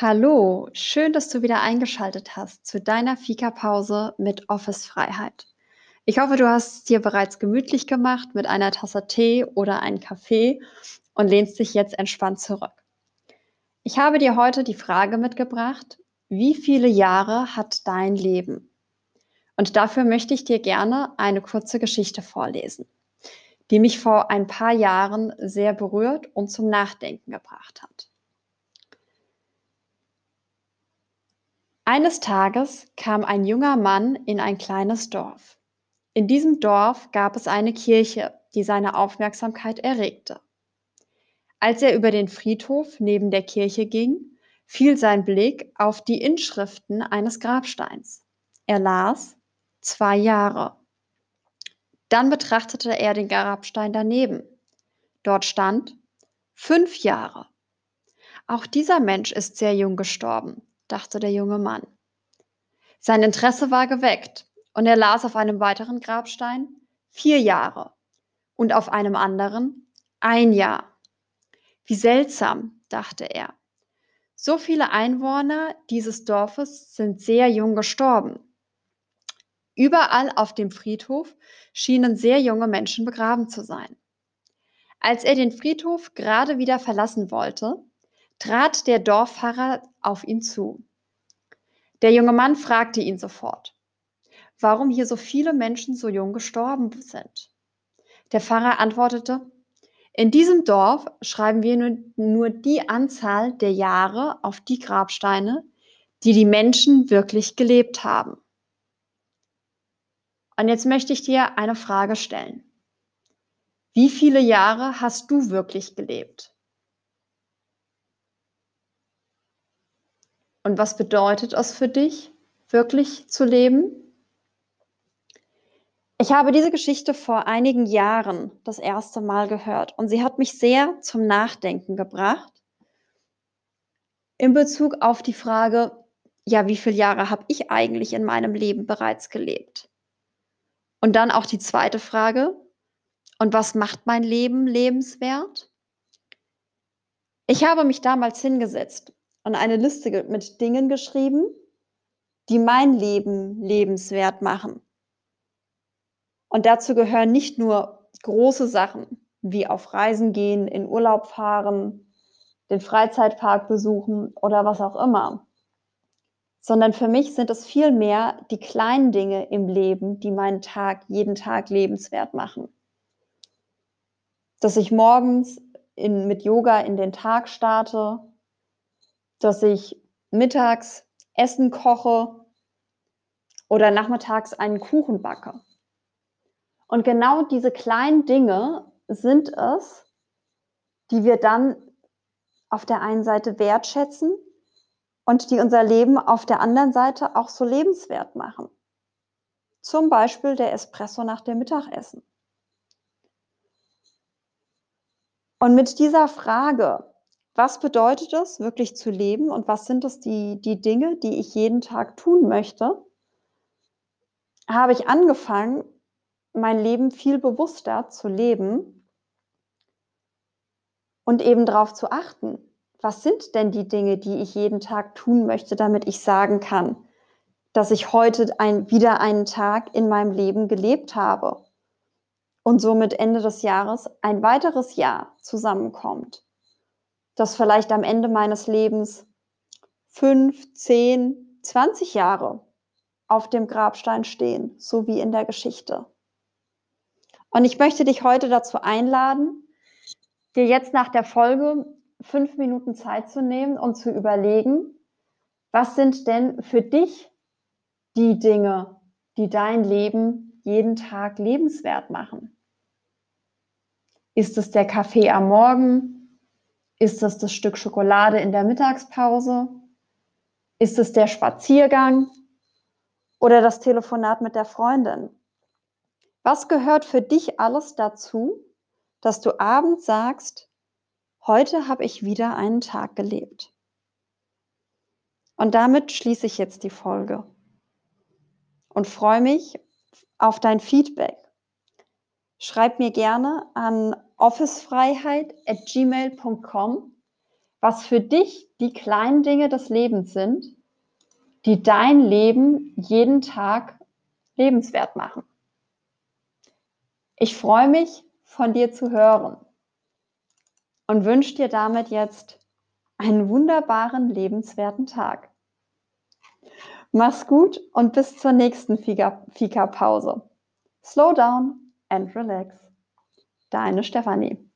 Hallo, schön, dass du wieder eingeschaltet hast zu deiner Fika-Pause mit Office-Freiheit. Ich hoffe, du hast es dir bereits gemütlich gemacht mit einer Tasse Tee oder einem Kaffee und lehnst dich jetzt entspannt zurück. Ich habe dir heute die Frage mitgebracht, wie viele Jahre hat dein Leben? Und dafür möchte ich dir gerne eine kurze Geschichte vorlesen, die mich vor ein paar Jahren sehr berührt und zum Nachdenken gebracht hat. Eines Tages kam ein junger Mann in ein kleines Dorf. In diesem Dorf gab es eine Kirche, die seine Aufmerksamkeit erregte. Als er über den Friedhof neben der Kirche ging, fiel sein Blick auf die Inschriften eines Grabsteins. Er las zwei Jahre. Dann betrachtete er den Grabstein daneben. Dort stand fünf Jahre. Auch dieser Mensch ist sehr jung gestorben, dachte der junge Mann. Sein Interesse war geweckt und er las auf einem weiteren Grabstein vier Jahre und auf einem anderen ein Jahr. Wie seltsam, dachte er. So viele Einwohner dieses Dorfes sind sehr jung gestorben. Überall auf dem Friedhof schienen sehr junge Menschen begraben zu sein. Als er den Friedhof gerade wieder verlassen wollte, trat der Dorfpfarrer auf ihn zu. Der junge Mann fragte ihn sofort, warum hier so viele Menschen so jung gestorben sind. Der Pfarrer antwortete, in diesem Dorf schreiben wir nur, nur, die Anzahl der Jahre auf die Grabsteine, die die Menschen wirklich gelebt haben. Und jetzt möchte ich dir eine Frage stellen. Wie viele Jahre hast du wirklich gelebt? Und was bedeutet es für dich, wirklich zu leben? Ich habe diese Geschichte vor einigen Jahren das erste Mal gehört und sie hat mich sehr zum Nachdenken gebracht in Bezug auf die Frage, ja, wie viele Jahre habe ich eigentlich in meinem Leben bereits gelebt? Und dann auch die zweite Frage, und was macht mein Leben lebenswert? Ich habe mich damals hingesetzt und eine Liste mit Dingen geschrieben, die mein Leben lebenswert machen. Und dazu gehören nicht nur große Sachen wie auf Reisen gehen, in Urlaub fahren, den Freizeitpark besuchen oder was auch immer, sondern für mich sind es vielmehr die kleinen Dinge im Leben, die meinen Tag jeden Tag lebenswert machen. Dass ich morgens in, mit Yoga in den Tag starte, dass ich mittags Essen koche oder nachmittags einen Kuchen backe. Und genau diese kleinen Dinge sind es, die wir dann auf der einen Seite wertschätzen und die unser Leben auf der anderen Seite auch so lebenswert machen. Zum Beispiel der Espresso nach dem Mittagessen. Und mit dieser Frage, was bedeutet es, wirklich zu leben? Und was sind es die, die Dinge, die ich jeden Tag tun möchte, habe ich angefangen, mein Leben viel bewusster zu leben und eben darauf zu achten, was sind denn die Dinge, die ich jeden Tag tun möchte, damit ich sagen kann, dass ich heute ein, wieder einen Tag in meinem Leben gelebt habe und somit Ende des Jahres ein weiteres Jahr zusammenkommt, das vielleicht am Ende meines Lebens fünf, zehn, zwanzig Jahre auf dem Grabstein stehen, so wie in der Geschichte. Und ich möchte dich heute dazu einladen, dir jetzt nach der Folge fünf Minuten Zeit zu nehmen und zu überlegen, was sind denn für dich die Dinge, die dein Leben jeden Tag lebenswert machen? Ist es der Kaffee am Morgen? Ist es das Stück Schokolade in der Mittagspause? Ist es der Spaziergang oder das Telefonat mit der Freundin? Was gehört für dich alles dazu, dass du abends sagst, heute habe ich wieder einen Tag gelebt? Und damit schließe ich jetzt die Folge und freue mich auf dein Feedback. Schreib mir gerne an officefreiheit@gmail.com, was für dich die kleinen Dinge des Lebens sind, die dein Leben jeden Tag lebenswert machen. Ich freue mich, von dir zu hören und wünsche dir damit jetzt einen wunderbaren, lebenswerten Tag. Mach's gut und bis zur nächsten Fika-Pause. Slow down and relax. Deine Stefanie.